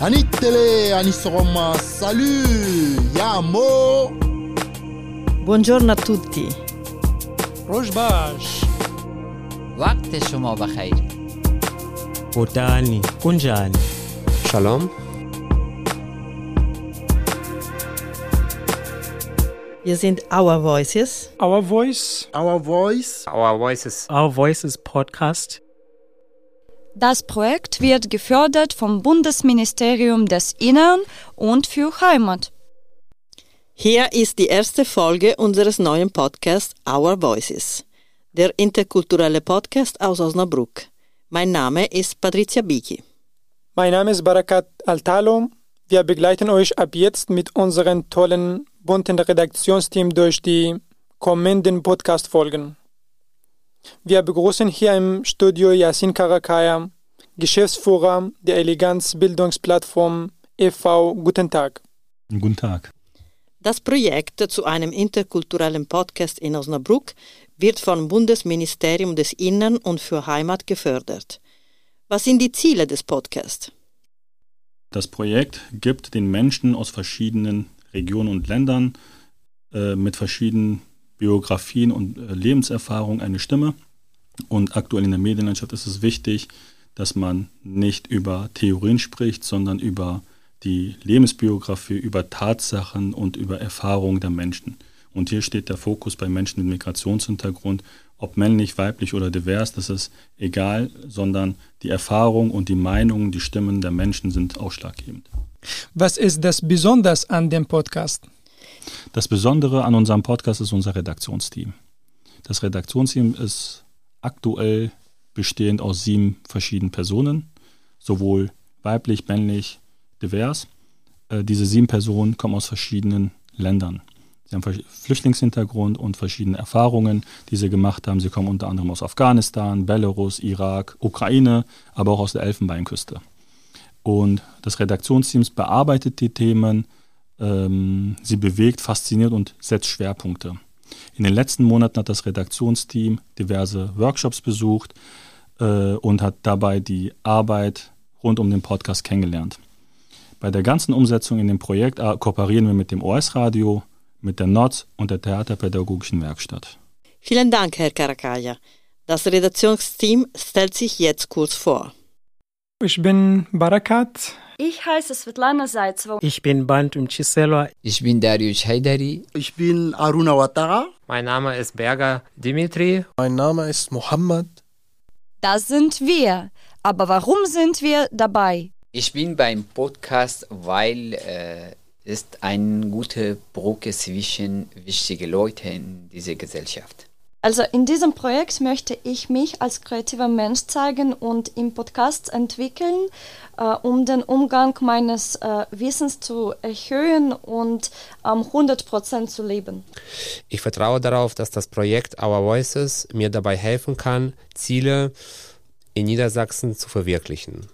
ani tele ani sɔgɔma salut ya mo Buongiorno a tutti. روشباش وقت شما بخیر بودانی kunjani Shalom. Wir sind Our Voices. Our Voice our voice Our voices. Our Voices Podcast Das Projekt wird gefördert vom Bundesministerium des Innern und für Heimat. Hier ist die erste Folge unseres neuen Podcasts Our Voices, der interkulturelle Podcast aus Osnabrück. Mein Name ist Patricia Biki. Mein Name ist Barakat Altalo. Wir begleiten euch ab jetzt mit unserem tollen, bunten Redaktionsteam durch die kommenden Podcast-Folgen. Wir begrüßen hier im Studio Yasin Karakaya, Geschäftsführer der Eleganz-Bildungsplattform e.V. Guten Tag. Guten Tag. Das Projekt zu einem interkulturellen Podcast in Osnabrück wird vom Bundesministerium des Innern und für Heimat gefördert. Was sind die Ziele des Podcasts? Das Projekt gibt den Menschen aus verschiedenen Regionen und Ländern äh, mit verschiedenen Biografien und äh, Lebenserfahrungen eine Stimme. Und aktuell in der Medienlandschaft ist es wichtig, dass man nicht über Theorien spricht, sondern über die Lebensbiografie, über Tatsachen und über Erfahrungen der Menschen. Und hier steht der Fokus bei Menschen mit Migrationshintergrund, ob männlich, weiblich oder divers, das ist egal, sondern die Erfahrung und die Meinungen, die Stimmen der Menschen sind ausschlaggebend. Was ist das Besonders an dem Podcast? Das Besondere an unserem Podcast ist unser Redaktionsteam. Das Redaktionsteam ist aktuell bestehend aus sieben verschiedenen Personen, sowohl weiblich, männlich, divers. Äh, diese sieben Personen kommen aus verschiedenen Ländern. Sie haben Flüchtlingshintergrund und verschiedene Erfahrungen, die sie gemacht haben. Sie kommen unter anderem aus Afghanistan, Belarus, Irak, Ukraine, aber auch aus der Elfenbeinküste. Und das Redaktionsteam bearbeitet die Themen, ähm, sie bewegt, fasziniert und setzt Schwerpunkte. In den letzten Monaten hat das Redaktionsteam diverse Workshops besucht äh, und hat dabei die Arbeit rund um den Podcast kennengelernt. Bei der ganzen Umsetzung in dem Projekt äh, kooperieren wir mit dem OS-Radio, mit der NOTS und der Theaterpädagogischen Werkstatt. Vielen Dank, Herr Karakaya. Das Redaktionsteam stellt sich jetzt kurz vor. Ich bin Barakat. Ich heiße Svetlana Zaitseva. Ich bin Band um Chisela. Ich bin Darius Haidari. ich bin Aruna Watara Mein Name ist Berger Dimitri. Mein Name ist Mohammed. Das sind wir. Aber warum sind wir dabei? Ich bin beim Podcast, weil äh, ist eine gute Brücke zwischen wichtigen Leuten in dieser Gesellschaft. Also in diesem Projekt möchte ich mich als kreativer Mensch zeigen und im Podcast entwickeln, äh, um den Umgang meines äh, Wissens zu erhöhen und ähm, 100% zu leben. Ich vertraue darauf, dass das Projekt Our Voices mir dabei helfen kann, Ziele in Niedersachsen zu verwirklichen.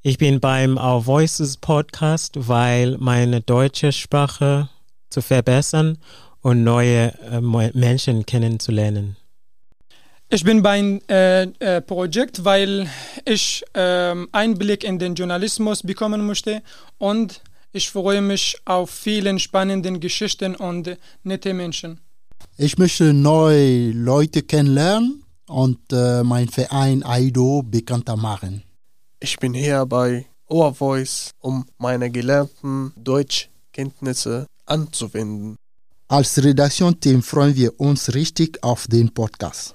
Ich bin beim Our Voices Podcast, weil meine deutsche Sprache zu verbessern und neue äh, Menschen kennenzulernen. Ich bin beim äh, äh, Projekt, weil ich ähm, Einblick in den Journalismus bekommen möchte und ich freue mich auf vielen spannenden Geschichten und nette Menschen. ich möchte neue Leute kennenlernen und äh, mein Verein Aido bekannter machen Ich bin hier bei Our Voice, um meine gelernten Deutschkenntnisse anzuwenden. Als Redaktionsteam freuen wir uns richtig auf den Podcast.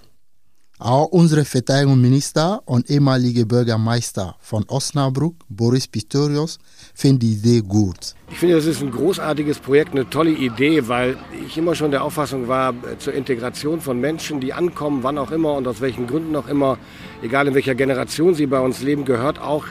Auch unsere Verteidigungsminister und ehemalige Bürgermeister von Osnabrück, Boris Pistorius, finden die Idee gut. Ich finde, das ist ein großartiges Projekt, eine tolle Idee, weil ich immer schon der Auffassung war, äh, zur Integration von Menschen, die ankommen, wann auch immer und aus welchen Gründen auch immer, egal in welcher Generation sie bei uns leben, gehört auch,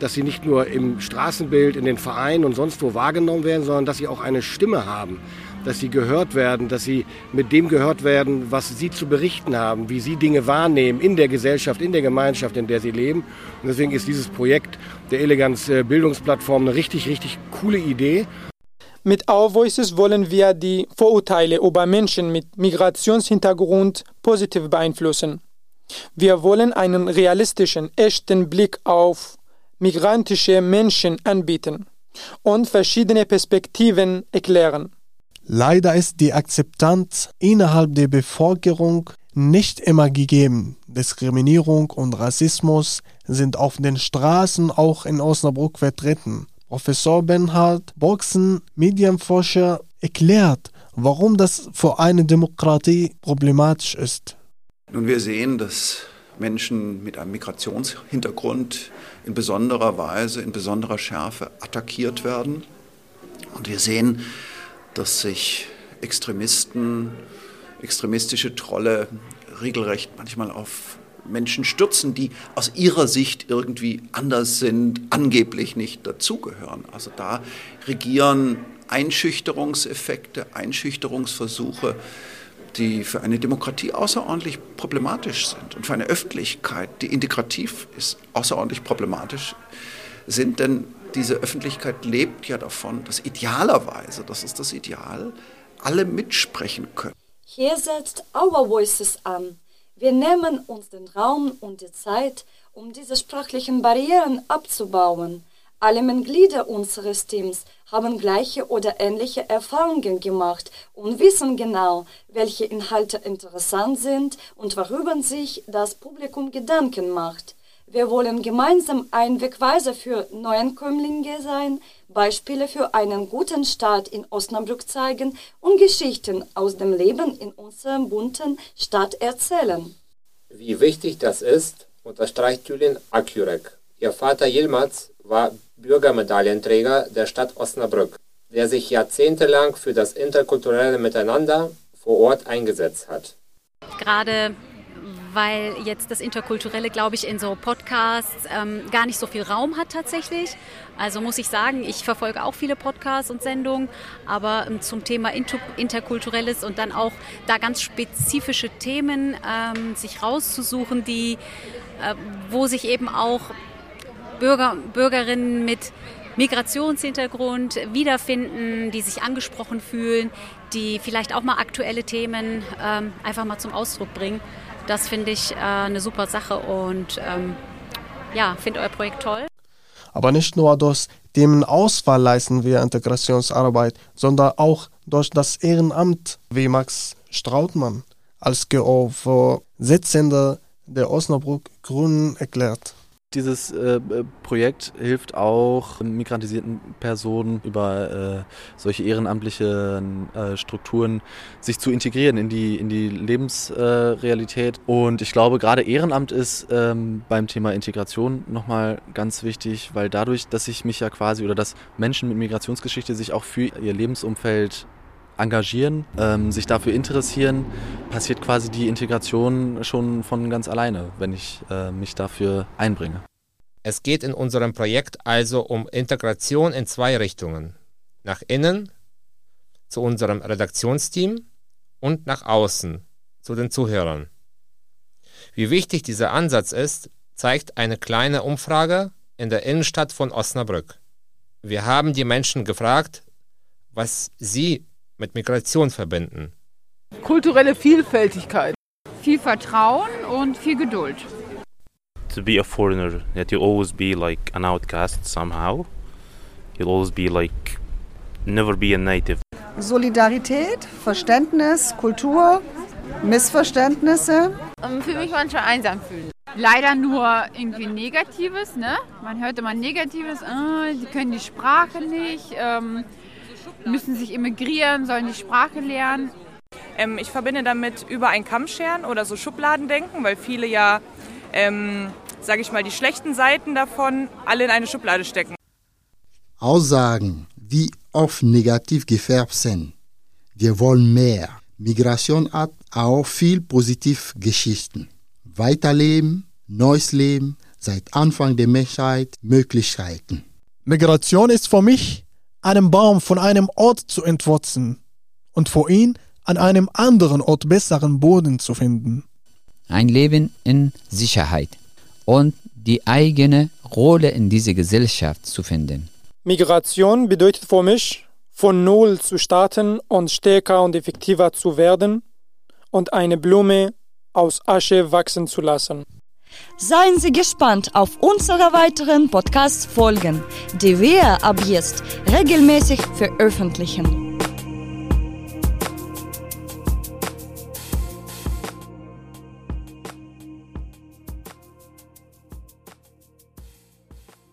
dass sie nicht nur im Straßenbild, in den Vereinen und sonst wo wahrgenommen werden, sondern dass sie auch eine Stimme haben, dass sie gehört werden, dass sie mit dem gehört werden, was sie zu berichten haben, wie sie Dinge wahrnehmen in der Gesellschaft, in der Gemeinschaft, in der sie leben. Und deswegen ist dieses Projekt der Eleganz äh, Bildungsplattform eine richtig, richtig coole Idee. Mit Our Voices wollen wir die Vorurteile über Menschen mit Migrationshintergrund positiv beeinflussen. Wir wollen einen realistischen, echten Blick auf migrantische Menschen anbieten und verschiedene Perspektiven erklären. Leider ist die Akzeptanz innerhalb der Bevölkerung nicht immer gegeben. Diskriminierung und Rassismus sind auf den Straßen auch in Osnabrück vertreten. Professor Bernhard Boxen, Medienforscher, erklärt, warum das für eine Demokratie problematisch ist. Nun, wir sehen, dass Menschen mit einem Migrationshintergrund in besonderer Weise, in besonderer Schärfe attackiert werden. Und wir sehen, dass sich Extremisten, extremistische Trolle regelrecht manchmal auf Menschen stürzen, die aus ihrer Sicht irgendwie anders sind, angeblich nicht dazugehören. Also da regieren Einschüchterungseffekte, Einschüchterungsversuche, die für eine Demokratie außerordentlich problematisch sind und für eine Öffentlichkeit, die integrativ ist, außerordentlich problematisch sind. Denn diese Öffentlichkeit lebt ja davon, dass idealerweise, das ist das Ideal, alle mitsprechen können. Hier setzt Our Voices an. Wir nehmen uns den Raum und die Zeit, um diese sprachlichen Barrieren abzubauen. Alle Mitglieder unseres Teams haben gleiche oder ähnliche Erfahrungen gemacht und wissen genau, welche Inhalte interessant sind und worüber sich das Publikum Gedanken macht. Wir wollen gemeinsam ein Wegweiser für Neuankömmlinge sein, Beispiele für einen guten Start in Osnabrück zeigen und Geschichten aus dem Leben in unserer bunten Stadt erzählen. Wie wichtig das ist, unterstreicht Julian Akurek. Ihr Vater Yilmaz war Bürgermedaillenträger der Stadt Osnabrück, der sich jahrzehntelang für das interkulturelle Miteinander vor Ort eingesetzt hat. Gerade weil jetzt das Interkulturelle, glaube ich, in so Podcasts ähm, gar nicht so viel Raum hat tatsächlich. Also muss ich sagen, ich verfolge auch viele Podcasts und Sendungen, aber ähm, zum Thema Inter Interkulturelles und dann auch da ganz spezifische Themen ähm, sich rauszusuchen, die, äh, wo sich eben auch Bürger, Bürgerinnen mit Migrationshintergrund wiederfinden, die sich angesprochen fühlen, die vielleicht auch mal aktuelle Themen ähm, einfach mal zum Ausdruck bringen. Das finde ich äh, eine super Sache und ähm, ja, finde euer Projekt toll. Aber nicht nur durch Themenauswahl leisten wir Integrationsarbeit, sondern auch durch das Ehrenamt, wie Max Strautmann als GO-Vorsitzender der Osnabrück Grünen erklärt. Dieses äh, Projekt hilft auch migrantisierten Personen über äh, solche ehrenamtliche äh, Strukturen sich zu integrieren in die, in die Lebensrealität. Und ich glaube, gerade Ehrenamt ist ähm, beim Thema Integration nochmal ganz wichtig, weil dadurch, dass ich mich ja quasi oder dass Menschen mit Migrationsgeschichte sich auch für ihr Lebensumfeld engagieren, ähm, sich dafür interessieren, passiert quasi die Integration schon von ganz alleine, wenn ich äh, mich dafür einbringe. Es geht in unserem Projekt also um Integration in zwei Richtungen. Nach innen, zu unserem Redaktionsteam und nach außen, zu den Zuhörern. Wie wichtig dieser Ansatz ist, zeigt eine kleine Umfrage in der Innenstadt von Osnabrück. Wir haben die Menschen gefragt, was sie mit Migration verbinden. Kulturelle Vielfältigkeit. Viel Vertrauen und viel Geduld. To be a foreigner, that you always be like an outcast somehow. You'll always be like never be a native. Solidarität, Verständnis, Kultur, Missverständnisse. Um, für mich manchmal einsam fühlen. Leider nur irgendwie Negatives, ne? Man hört immer Negatives, äh, die können die Sprache nicht. Ähm, müssen sich immigrieren, sollen die Sprache lernen. Ähm, ich verbinde damit über einen Kamm scheren oder so Schubladen denken, weil viele ja, ähm, sage ich mal, die schlechten Seiten davon alle in eine Schublade stecken. Aussagen, die oft negativ gefärbt sind. Wir wollen mehr. Migration hat auch viel positiv Geschichten. Weiterleben, neues Leben, seit Anfang der Menschheit Möglichkeiten. Migration ist für mich einen Baum von einem Ort zu entwurzeln und vor ihn an einem anderen Ort besseren Boden zu finden. Ein Leben in Sicherheit und die eigene Rolle in dieser Gesellschaft zu finden. Migration bedeutet für mich, von Null zu starten und stärker und effektiver zu werden und eine Blume aus Asche wachsen zu lassen. Seien Sie gespannt auf unsere weiteren Podcast-Folgen, die wir ab jetzt regelmäßig veröffentlichen.